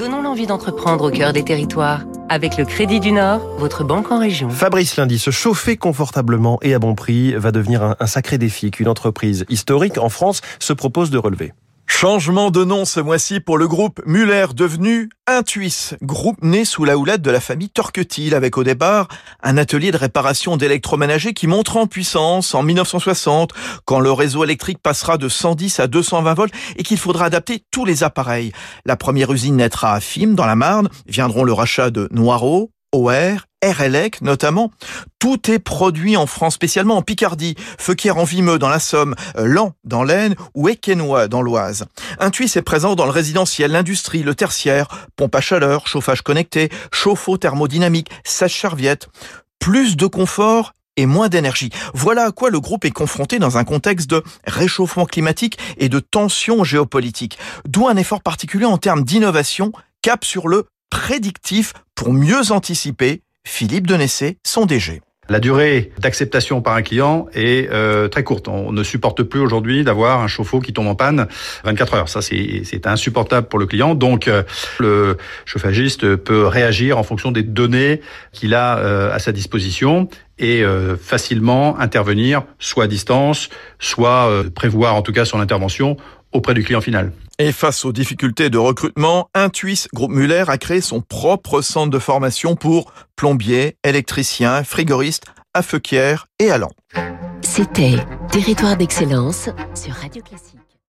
Donnons l'envie d'entreprendre au cœur des territoires. Avec le Crédit du Nord, votre banque en région. Fabrice Lundi, se chauffer confortablement et à bon prix va devenir un, un sacré défi qu'une entreprise historique en France se propose de relever. Changement de nom ce mois-ci pour le groupe Muller, devenu Intuis, groupe né sous la houlette de la famille Torquetil, avec au départ un atelier de réparation d'électroménager qui montera en puissance en 1960, quand le réseau électrique passera de 110 à 220 volts et qu'il faudra adapter tous les appareils. La première usine naîtra à Fim, dans la Marne, viendront le rachat de Noireau, OR, RLEC notamment. Tout est produit en France, spécialement en Picardie, Feuquière en Vimeux dans la Somme, euh, Lan dans l'Aisne ou Équenois dans l'Oise. Intuis est présent dans le résidentiel, l'industrie, le tertiaire, pompe à chaleur, chauffage connecté, chauffe-eau thermodynamique, sèche-serviette. Plus de confort et moins d'énergie. Voilà à quoi le groupe est confronté dans un contexte de réchauffement climatique et de tensions géopolitiques. D'où un effort particulier en termes d'innovation, cap sur le prédictif pour mieux anticiper. Philippe Denessé, son DG. La durée d'acceptation par un client est euh, très courte. On ne supporte plus aujourd'hui d'avoir un chauffe-eau qui tombe en panne 24 heures. Ça, c'est insupportable pour le client. Donc, euh, le chauffagiste peut réagir en fonction des données qu'il a euh, à sa disposition et euh, facilement intervenir, soit à distance, soit euh, prévoir en tout cas son intervention auprès du client final. Et face aux difficultés de recrutement, Intuis Groupe Muller a créé son propre centre de formation pour plombiers, électriciens, frigoristes, à Feuquières et Lan. C'était Territoire d'excellence sur Radio Classique.